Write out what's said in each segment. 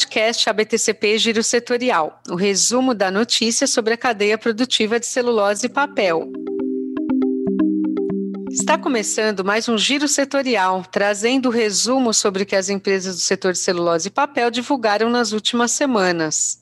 podcast ABTCP Giro Setorial, o resumo da notícia sobre a cadeia produtiva de celulose e papel. Está começando mais um giro setorial, trazendo o resumo sobre o que as empresas do setor de celulose e papel divulgaram nas últimas semanas.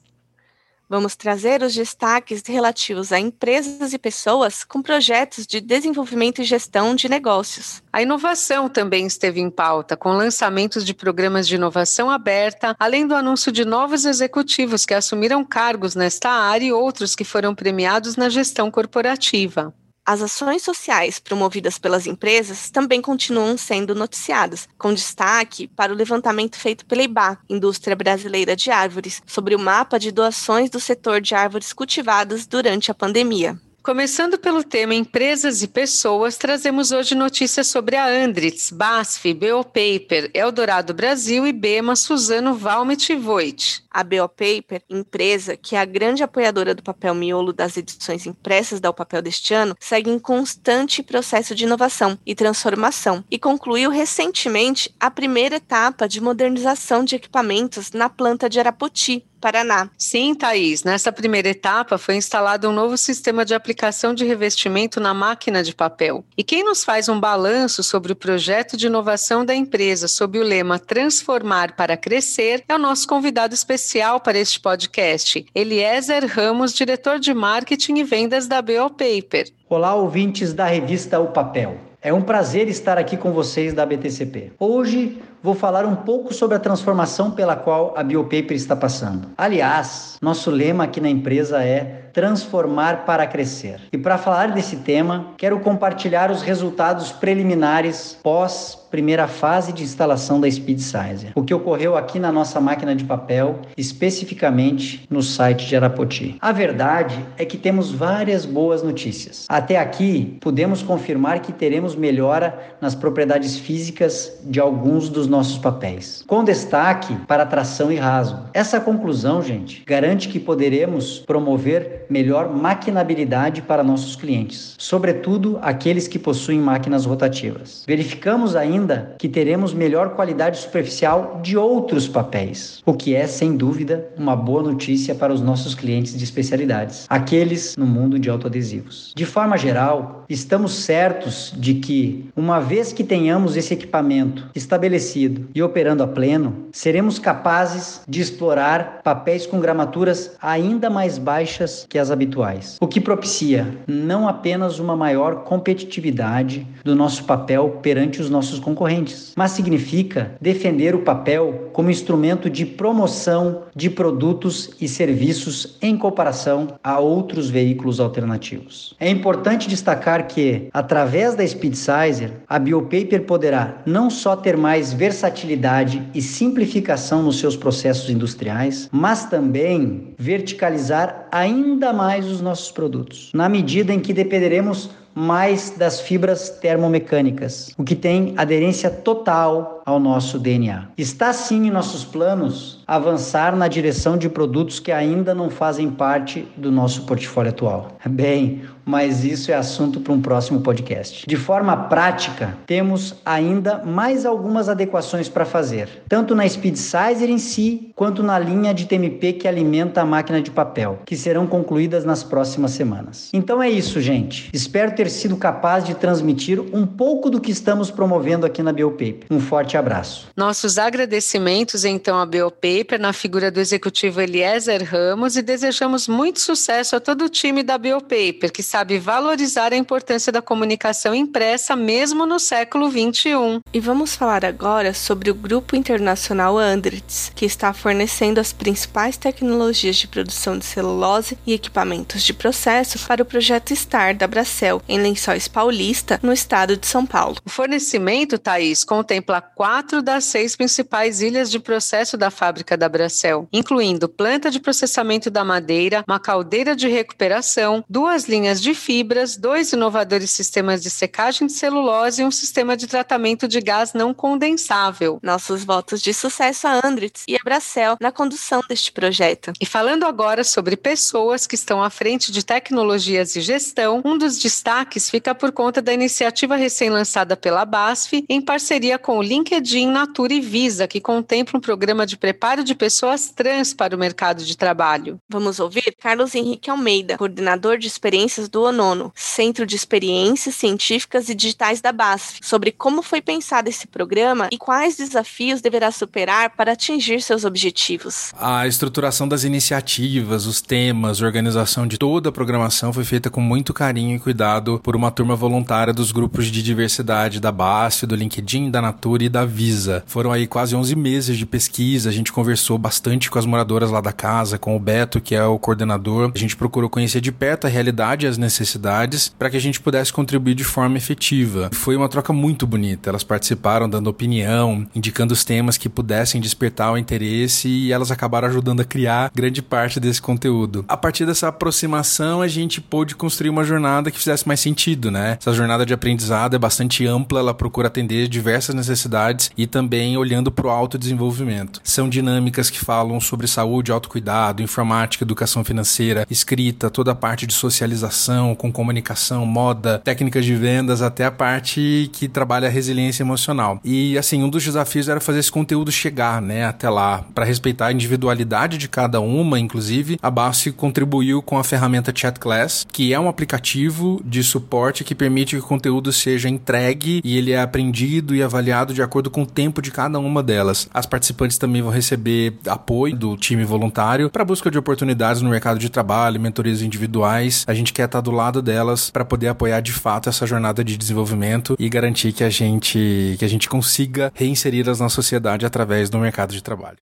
Vamos trazer os destaques relativos a empresas e pessoas com projetos de desenvolvimento e gestão de negócios. A inovação também esteve em pauta, com lançamentos de programas de inovação aberta, além do anúncio de novos executivos que assumiram cargos nesta área e outros que foram premiados na gestão corporativa. As ações sociais promovidas pelas empresas também continuam sendo noticiadas, com destaque para o levantamento feito pela IBA, Indústria Brasileira de Árvores, sobre o mapa de doações do setor de árvores cultivadas durante a pandemia. Começando pelo tema empresas e pessoas, trazemos hoje notícias sobre a Andritz, BASF, Beopaper, Eldorado Brasil e Bema Suzano Valmet Voigt. A Beopaper, empresa que é a grande apoiadora do papel miolo das edições impressas da O Papel deste ano, segue em constante processo de inovação e transformação e concluiu recentemente a primeira etapa de modernização de equipamentos na planta de Arapoti, Paraná. Sim, Thaís. Nessa primeira etapa foi instalado um novo sistema de aplicação de revestimento na máquina de papel. E quem nos faz um balanço sobre o projeto de inovação da empresa sob o lema Transformar para Crescer é o nosso convidado especial para este podcast, Eliezer Ramos, diretor de marketing e vendas da BO Paper. Olá, ouvintes da revista O Papel. É um prazer estar aqui com vocês da BTCP. Hoje vou falar um pouco sobre a transformação pela qual a Biopaper está passando. Aliás, nosso lema aqui na empresa é transformar para crescer. E para falar desse tema, quero compartilhar os resultados preliminares pós primeira fase de instalação da Speed Sizer. O que ocorreu aqui na nossa máquina de papel, especificamente no site de Arapoti. A verdade é que temos várias boas notícias. Até aqui, podemos confirmar que teremos melhora nas propriedades físicas de alguns dos nossos papéis, com destaque para tração e raso. Essa conclusão, gente, garante que poderemos promover melhor maquinabilidade para nossos clientes, sobretudo aqueles que possuem máquinas rotativas. Verificamos ainda que teremos melhor qualidade superficial de outros papéis, o que é, sem dúvida, uma boa notícia para os nossos clientes de especialidades, aqueles no mundo de autoadesivos. De forma geral, estamos certos de que, uma vez que tenhamos esse equipamento estabelecido e operando a pleno, seremos capazes de explorar papéis com gramaturas ainda mais baixas que as habituais, o que propicia não apenas uma maior competitividade do nosso papel perante os nossos concorrentes, mas significa defender o papel como instrumento de promoção de produtos e serviços em comparação a outros veículos alternativos. É importante destacar que, através da Speed Sizer, a Biopaper poderá não só ter mais versatilidade e simplificação nos seus processos industriais, mas também verticalizar ainda mais os nossos produtos, na medida em que dependeremos mais das fibras termomecânicas, o que tem aderência total ao nosso DNA. Está sim em nossos planos avançar na direção de produtos que ainda não fazem parte do nosso portfólio atual. Bem, mas isso é assunto para um próximo podcast. De forma prática, temos ainda mais algumas adequações para fazer, tanto na Speed Sizer em si, quanto na linha de TMP que alimenta a máquina de papel, que serão concluídas nas próximas semanas. Então é isso, gente. Espero ter sido capaz de transmitir um pouco do que estamos promovendo aqui na Biopaper. Um forte abraço. Nossos agradecimentos então à Biopaper na figura do executivo Eliezer Ramos e desejamos muito sucesso a todo o time da Biopaper que sabe valorizar a importância da comunicação impressa mesmo no século 21. E vamos falar agora sobre o grupo internacional Andritz, que está fornecendo as principais tecnologias de produção de celulose e equipamentos de processo para o projeto STAR da Bracel em Lençóis Paulista, no estado de São Paulo. O fornecimento, Thaís, contempla quatro das seis principais ilhas de processo da fábrica da Bracel, incluindo planta de processamento da madeira, uma caldeira de recuperação, duas linhas de fibras, dois inovadores sistemas de secagem de celulose e um sistema de tratamento de gás não condensável. Nossos votos de sucesso a Andritz e a Bracel na condução deste projeto. E falando agora sobre pessoas que estão à frente de tecnologias e gestão, um dos destaques destaques fica por conta da iniciativa recém-lançada pela BASF em parceria com o LinkedIn, Natura e Visa, que contempla um programa de preparo de pessoas trans para o mercado de trabalho. Vamos ouvir Carlos Henrique Almeida, coordenador de experiências do ONONO, Centro de Experiências Científicas e Digitais da BASF, sobre como foi pensado esse programa e quais desafios deverá superar para atingir seus objetivos. A estruturação das iniciativas, os temas, a organização de toda a programação foi feita com muito carinho e cuidado por uma turma voluntária dos grupos de diversidade da BASF, do LinkedIn, da Natura e da Visa. Foram aí quase 11 meses de pesquisa, a gente conversou bastante com as moradoras lá da casa, com o Beto, que é o coordenador. A gente procurou conhecer de perto a realidade e as necessidades para que a gente pudesse contribuir de forma efetiva. Foi uma troca muito bonita. Elas participaram dando opinião, indicando os temas que pudessem despertar o interesse e elas acabaram ajudando a criar grande parte desse conteúdo. A partir dessa aproximação, a gente pôde construir uma jornada que fizesse mais sentido, né? Essa jornada de aprendizado é bastante ampla, ela procura atender diversas necessidades e também olhando para o autodesenvolvimento. São dinâmicas que falam sobre saúde, autocuidado, informática, educação financeira, escrita, toda a parte de socialização, com comunicação, moda, técnicas de vendas, até a parte que trabalha a resiliência emocional. E assim, um dos desafios era fazer esse conteúdo chegar, né, até lá, para respeitar a individualidade de cada uma, inclusive, a Basf contribuiu com a ferramenta Chat Class, que é um aplicativo de suporte que permite que o conteúdo seja entregue e ele é aprendido e avaliado de acordo com o tempo de cada uma delas. As participantes também vão receber apoio do time voluntário para busca de oportunidades no mercado de trabalho, mentorias individuais. A gente quer estar do lado delas para poder apoiar de fato essa jornada de desenvolvimento e garantir que a gente que a gente consiga reinseri-las na sociedade através do mercado de trabalho.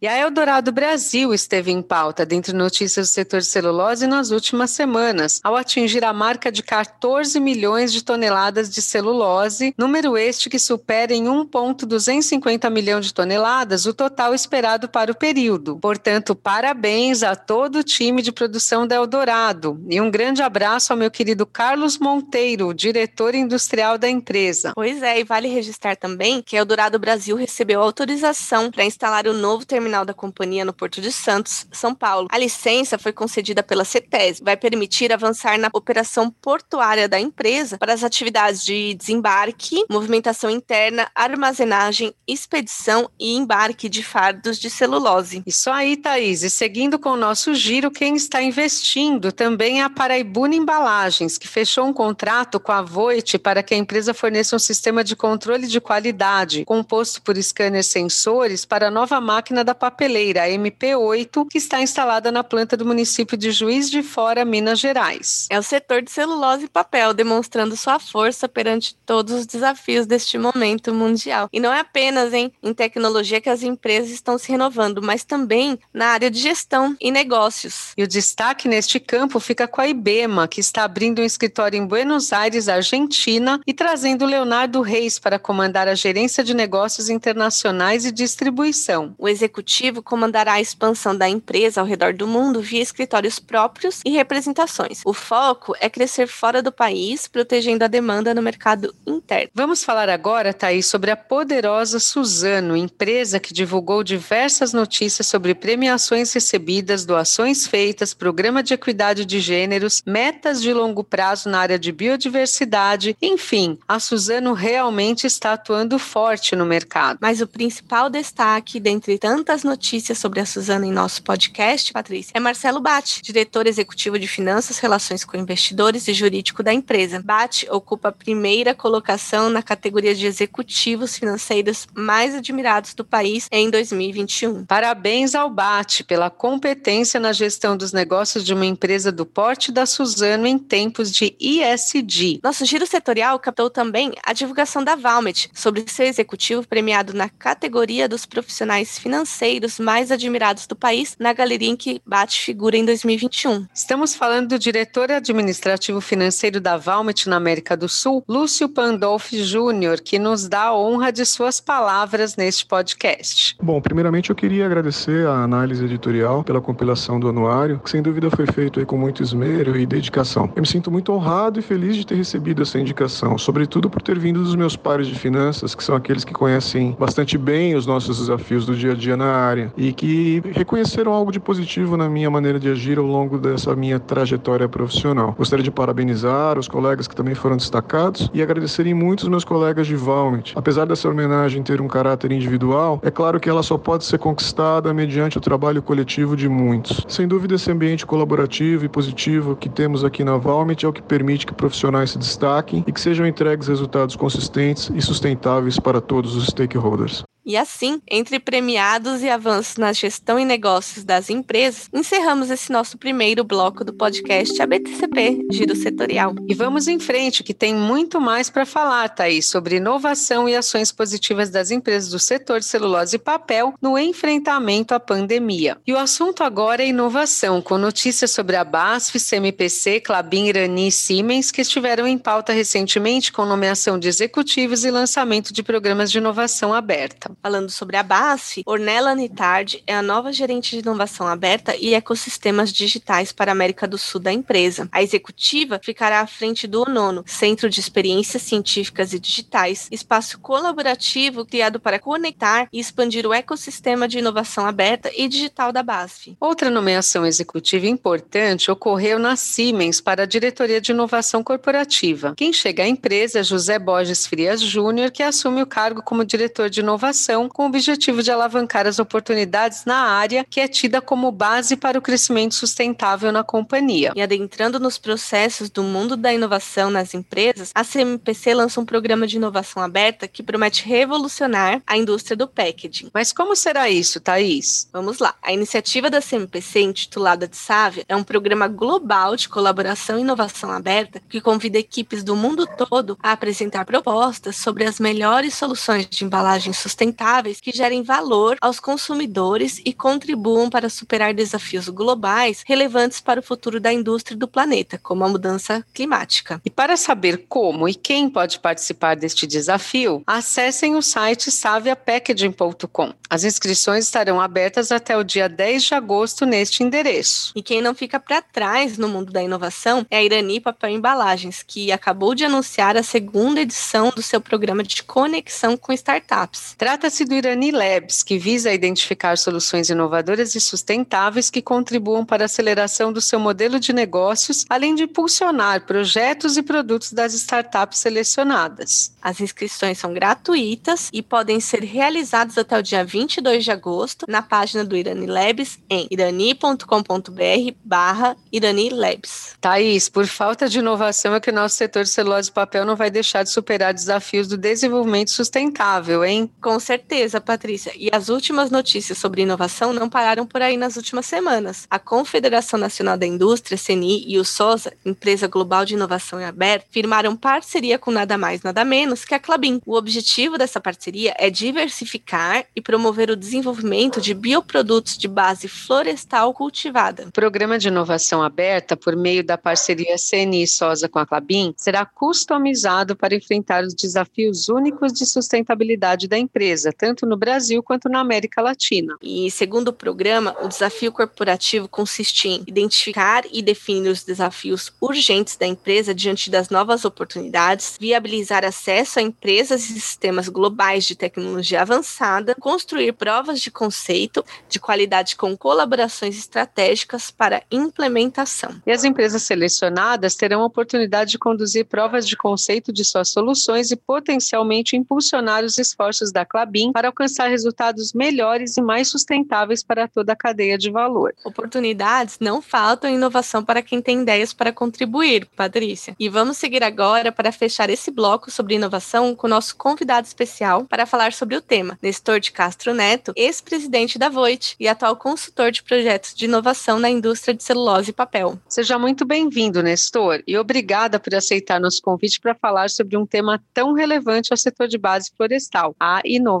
E a Eldorado Brasil esteve em pauta dentre notícias do setor celulose nas últimas semanas, ao atingir a marca de 14 milhões de toneladas de celulose, número este que supera em 1,250 milhão de toneladas o total esperado para o período. Portanto, parabéns a todo o time de produção da Eldorado e um grande abraço ao meu querido Carlos Monteiro, diretor industrial da empresa. Pois é, e vale registrar também que a Eldorado Brasil recebeu autorização para instalar o novo terminal terminal da companhia no Porto de Santos, São Paulo. A licença foi concedida pela CETES, vai permitir avançar na operação portuária da empresa para as atividades de desembarque, movimentação interna, armazenagem, expedição e embarque de fardos de celulose. Isso aí, Thaís. E seguindo com o nosso giro, quem está investindo também é a Paraibuna Embalagens, que fechou um contrato com a Voit para que a empresa forneça um sistema de controle de qualidade, composto por scanners sensores para a nova máquina da papeleira MP8, que está instalada na planta do município de Juiz de Fora, Minas Gerais. É o setor de celulose e papel demonstrando sua força perante todos os desafios deste momento mundial. E não é apenas hein, em tecnologia que as empresas estão se renovando, mas também na área de gestão e negócios. E o destaque neste campo fica com a IBEMA, que está abrindo um escritório em Buenos Aires, Argentina, e trazendo Leonardo Reis para comandar a gerência de negócios internacionais e distribuição. O executivo executivo comandará a expansão da empresa ao redor do mundo via escritórios próprios e representações. O foco é crescer fora do país, protegendo a demanda no mercado interno. Vamos falar agora, Thaís, sobre a poderosa Suzano, empresa que divulgou diversas notícias sobre premiações recebidas, doações feitas, programa de equidade de gêneros, metas de longo prazo na área de biodiversidade, enfim, a Suzano realmente está atuando forte no mercado. Mas o principal destaque dentre tantas as notícias sobre a Suzana em nosso podcast, Patrícia, é Marcelo Bate, diretor executivo de Finanças, Relações com Investidores e Jurídico da empresa. Bate ocupa a primeira colocação na categoria de executivos financeiros mais admirados do país em 2021. Parabéns ao Bate pela competência na gestão dos negócios de uma empresa do porte da Suzano em tempos de ISD. Nosso giro setorial captou também a divulgação da Valmet sobre seu executivo premiado na categoria dos profissionais financeiros financeiros mais admirados do país na galeria em que Bate figura em 2021. Estamos falando do diretor administrativo financeiro da Valmet na América do Sul, Lúcio Pandolfi Júnior, que nos dá a honra de suas palavras neste podcast. Bom, primeiramente eu queria agradecer a análise editorial pela compilação do anuário, que sem dúvida foi feito com muito esmero e dedicação. Eu me sinto muito honrado e feliz de ter recebido essa indicação, sobretudo por ter vindo dos meus pares de finanças, que são aqueles que conhecem bastante bem os nossos desafios do dia a dia na área e que reconheceram algo de positivo na minha maneira de agir ao longo dessa minha trajetória profissional. Gostaria de parabenizar os colegas que também foram destacados e agradecer muito os meus colegas de Valmet. Apesar dessa homenagem ter um caráter individual, é claro que ela só pode ser conquistada mediante o trabalho coletivo de muitos. Sem dúvida, esse ambiente colaborativo e positivo que temos aqui na Valmet é o que permite que profissionais se destaquem e que sejam entregues resultados consistentes e sustentáveis para todos os stakeholders. E assim, entre premiados e avanços na gestão e negócios das empresas, encerramos esse nosso primeiro bloco do podcast ABTCP, Giro Setorial. E vamos em frente, que tem muito mais para falar, Thaís, sobre inovação e ações positivas das empresas do setor celulose e papel no enfrentamento à pandemia. E o assunto agora é inovação, com notícias sobre a BASF, CMPC, Clabin, Irani e Siemens, que estiveram em pauta recentemente com nomeação de executivos e lançamento de programas de inovação aberta. Falando sobre a BASF, Ornella Nitard é a nova gerente de inovação aberta e ecossistemas digitais para a América do Sul da empresa. A executiva ficará à frente do ONONO, Centro de Experiências Científicas e Digitais, espaço colaborativo criado para conectar e expandir o ecossistema de inovação aberta e digital da BASF. Outra nomeação executiva importante ocorreu na Siemens para a diretoria de inovação corporativa. Quem chega à empresa é José Borges Frias Júnior, que assume o cargo como diretor de inovação com o objetivo de alavancar as oportunidades na área que é tida como base para o crescimento sustentável na companhia. E adentrando nos processos do mundo da inovação nas empresas, a CMPC lança um programa de inovação aberta que promete revolucionar a indústria do packaging. Mas como será isso, Thaís? Vamos lá. A iniciativa da CMPC, intitulada de Sávia, é um programa global de colaboração e inovação aberta que convida equipes do mundo todo a apresentar propostas sobre as melhores soluções de embalagem sustentável sustentáveis que gerem valor aos consumidores e contribuam para superar desafios globais relevantes para o futuro da indústria do planeta, como a mudança climática. E para saber como e quem pode participar deste desafio, acessem o site saviapackaging.com. As inscrições estarão abertas até o dia 10 de agosto neste endereço. E quem não fica para trás no mundo da inovação é a Irani Papel Embalagens, que acabou de anunciar a segunda edição do seu programa de conexão com startups. Trata-se do Irani Labs, que visa identificar soluções inovadoras e sustentáveis que contribuam para a aceleração do seu modelo de negócios, além de impulsionar projetos e produtos das startups selecionadas. As inscrições são gratuitas e podem ser realizadas até o dia 22 de agosto na página do Irani Labs em irani.com.br barra Irani Labs. Thaís, por falta de inovação é que o nosso setor de celulose e papel não vai deixar de superar desafios do desenvolvimento sustentável, hein? Com certeza, Patrícia. E as últimas notícias sobre inovação não pararam por aí nas últimas semanas. A Confederação Nacional da Indústria, CNI, e o SOSA, empresa global de inovação e aberta, firmaram parceria com nada mais, nada menos que a Clabin. O objetivo dessa parceria é diversificar e promover o desenvolvimento de bioprodutos de base florestal cultivada. O programa de inovação aberta, por meio da parceria CNI-SOSA com a Clabin, será customizado para enfrentar os desafios únicos de sustentabilidade da empresa, tanto no Brasil quanto na América Latina. E, segundo o programa, o desafio corporativo consiste em identificar e definir os desafios urgentes da empresa diante das novas oportunidades, viabilizar acesso a empresas e sistemas globais de tecnologia avançada, construir provas de conceito de qualidade com colaborações estratégicas para implementação. E as empresas selecionadas terão a oportunidade de conduzir provas de conceito de suas soluções e potencialmente impulsionar os esforços da Clabin para alcançar resultados melhores e mais sustentáveis para toda a cadeia de valor. Oportunidades não faltam em inovação para quem tem ideias para contribuir, Patrícia. E vamos seguir agora para fechar esse bloco sobre inovação com o nosso convidado especial para falar sobre o tema, Nestor de Castro Neto, ex-presidente da Voit e atual consultor de projetos de inovação na indústria de celulose e papel. Seja muito bem-vindo, Nestor, e obrigada por aceitar nosso convite para falar sobre um tema tão relevante ao setor de base florestal, a inovação.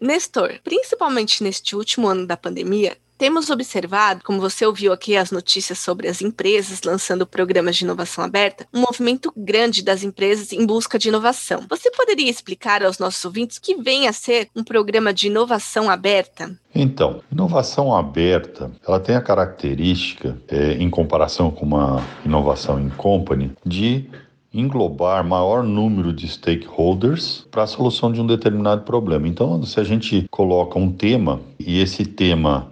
Nestor, principalmente neste último ano da pandemia, temos observado, como você ouviu aqui as notícias sobre as empresas lançando programas de inovação aberta, um movimento grande das empresas em busca de inovação. Você poderia explicar aos nossos ouvintes o que vem a ser um programa de inovação aberta? Então, inovação aberta, ela tem a característica, é, em comparação com uma inovação em company, de englobar maior número de stakeholders para a solução de um determinado problema. Então, se a gente coloca um tema e esse tema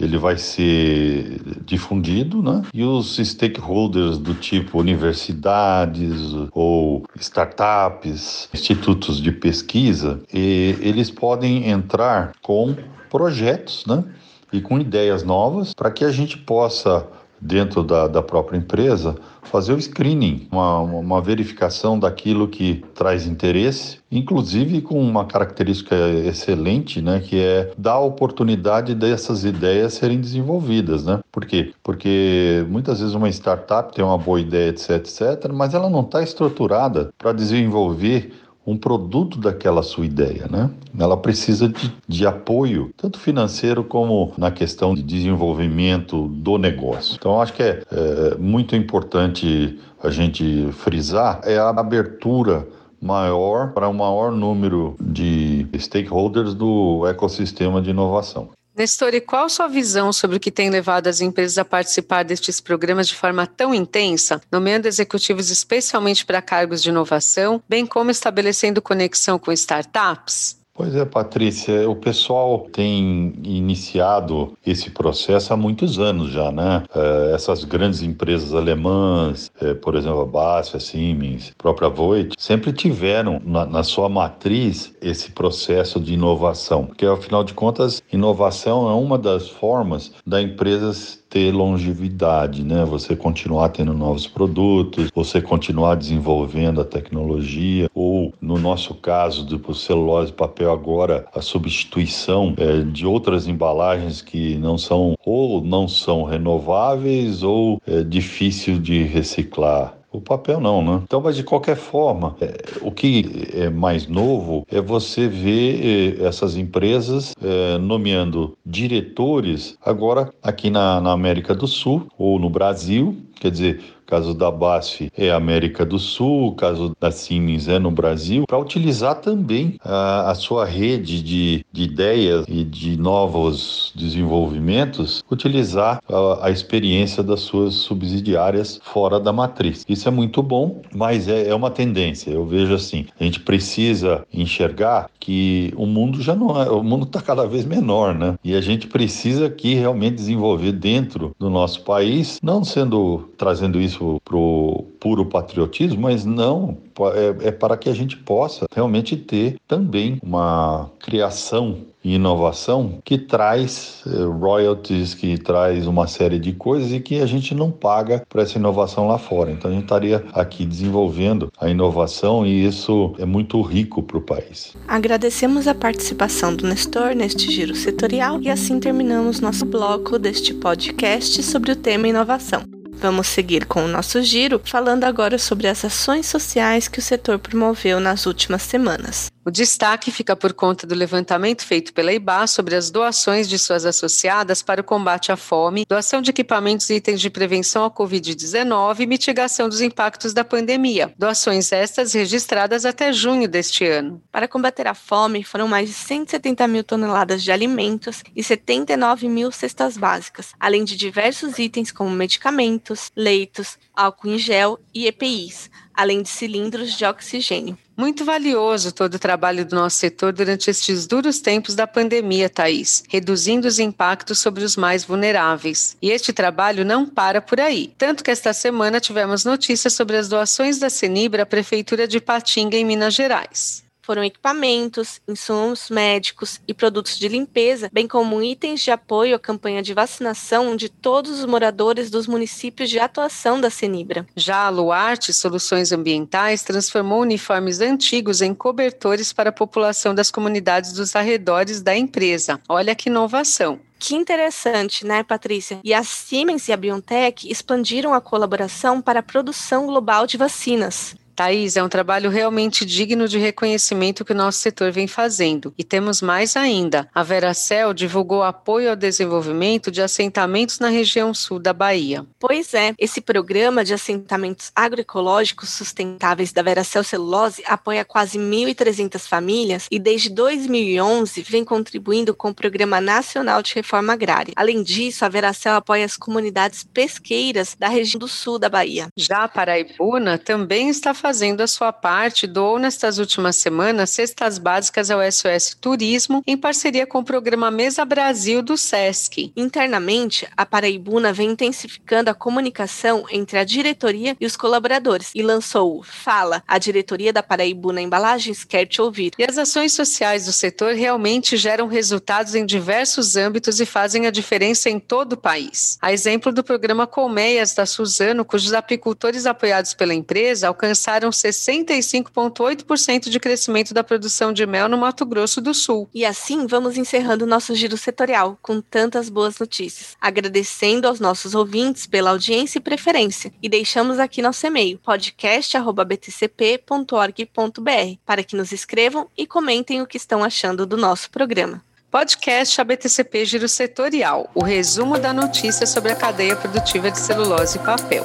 ele vai ser difundido, né? E os stakeholders do tipo universidades ou startups, institutos de pesquisa, eles podem entrar com projetos, né? E com ideias novas para que a gente possa dentro da, da própria empresa, fazer o screening, uma, uma verificação daquilo que traz interesse, inclusive com uma característica excelente, né, que é dar a oportunidade dessas ideias serem desenvolvidas, né? Por quê? Porque muitas vezes uma startup tem uma boa ideia, etc, etc, mas ela não está estruturada para desenvolver um produto daquela sua ideia, né? Ela precisa de, de apoio, tanto financeiro como na questão de desenvolvimento do negócio. Então, acho que é, é muito importante a gente frisar é a abertura maior para um maior número de stakeholders do ecossistema de inovação. Nestor, e qual sua visão sobre o que tem levado as empresas a participar destes programas de forma tão intensa, nomeando executivos especialmente para cargos de inovação, bem como estabelecendo conexão com startups? Pois é, Patrícia, o pessoal tem iniciado esse processo há muitos anos já, né? É, essas grandes empresas alemãs, é, por exemplo, a BASF, a Siemens, a própria Voigt, sempre tiveram na, sua matriz esse processo de inovação, porque afinal de contas, inovação é uma das formas da empresa ter longevidade, né? Você continuar tendo novos produtos, você continuar desenvolvendo a tecnologia, ou no nosso caso do celulose papel agora a substituição é, de outras embalagens que não são ou não são renováveis ou é difícil de reciclar. O papel não, né? Então, mas de qualquer forma, é, o que é mais novo é você ver é, essas empresas é, nomeando diretores agora aqui na, na América do Sul ou no Brasil, quer dizer, caso da BASF é América do Sul, o caso da Siemens é no Brasil, para utilizar também a, a sua rede de, de, ideias e de novos desenvolvimentos, utilizar a, a, experiência das suas subsidiárias fora da matriz. Isso é muito bom, mas é, é uma tendência. Eu vejo assim, a gente precisa enxergar que o mundo já não é, o mundo está cada vez menor, né? E a gente precisa aqui realmente desenvolver dentro do nosso país, não sendo trazendo isso para o puro patriotismo, mas não, é, é para que a gente possa realmente ter também uma criação e inovação que traz eh, royalties, que traz uma série de coisas e que a gente não paga para essa inovação lá fora. Então a gente estaria aqui desenvolvendo a inovação e isso é muito rico para o país. Agradecemos a participação do Nestor neste giro setorial e assim terminamos nosso bloco deste podcast sobre o tema inovação. Vamos seguir com o nosso giro, falando agora sobre as ações sociais que o setor promoveu nas últimas semanas. O destaque fica por conta do levantamento feito pela IBA sobre as doações de suas associadas para o combate à fome, doação de equipamentos e itens de prevenção à Covid-19 e mitigação dos impactos da pandemia. Doações estas registradas até junho deste ano. Para combater a fome, foram mais de 170 mil toneladas de alimentos e 79 mil cestas básicas, além de diversos itens como medicamentos, leitos, álcool em gel e EPIs, além de cilindros de oxigênio. Muito valioso todo o trabalho do nosso setor durante estes duros tempos da pandemia, Thaís, reduzindo os impactos sobre os mais vulneráveis. E este trabalho não para por aí. Tanto que esta semana tivemos notícias sobre as doações da Senibra à Prefeitura de Patinga, em Minas Gerais foram equipamentos, insumos médicos e produtos de limpeza, bem como itens de apoio à campanha de vacinação de todos os moradores dos municípios de atuação da Senibra. Já a Luarte Soluções Ambientais transformou uniformes antigos em cobertores para a população das comunidades dos arredores da empresa. Olha que inovação. Que interessante, né, Patrícia? E a Siemens e a BioNTech expandiram a colaboração para a produção global de vacinas. Thaís, é um trabalho realmente digno de reconhecimento que o nosso setor vem fazendo. E temos mais ainda. A Veracel divulgou apoio ao desenvolvimento de assentamentos na região sul da Bahia. Pois é, esse programa de assentamentos agroecológicos sustentáveis da Veracel Celulose apoia quase 1.300 famílias e desde 2011 vem contribuindo com o Programa Nacional de Reforma Agrária. Além disso, a Veracel apoia as comunidades pesqueiras da região do sul da Bahia. Já a Paraibuna também está fazendo fazendo a sua parte, doou nestas últimas semanas cestas básicas ao SOS Turismo, em parceria com o programa Mesa Brasil do SESC. Internamente, a Paraibuna vem intensificando a comunicação entre a diretoria e os colaboradores e lançou o Fala, a diretoria da Paraibuna Embalagens quer te ouvir. E as ações sociais do setor realmente geram resultados em diversos âmbitos e fazem a diferença em todo o país. A exemplo do programa Colmeias da Suzano, cujos apicultores apoiados pela empresa alcançaram 65,8% de crescimento da produção de mel no Mato Grosso do Sul. E assim vamos encerrando nosso giro setorial com tantas boas notícias. Agradecendo aos nossos ouvintes pela audiência e preferência. E deixamos aqui nosso e-mail podcast@btcp.org.br para que nos escrevam e comentem o que estão achando do nosso programa. Podcast ABTCP Giro Setorial, o resumo da notícia sobre a cadeia produtiva de celulose e papel.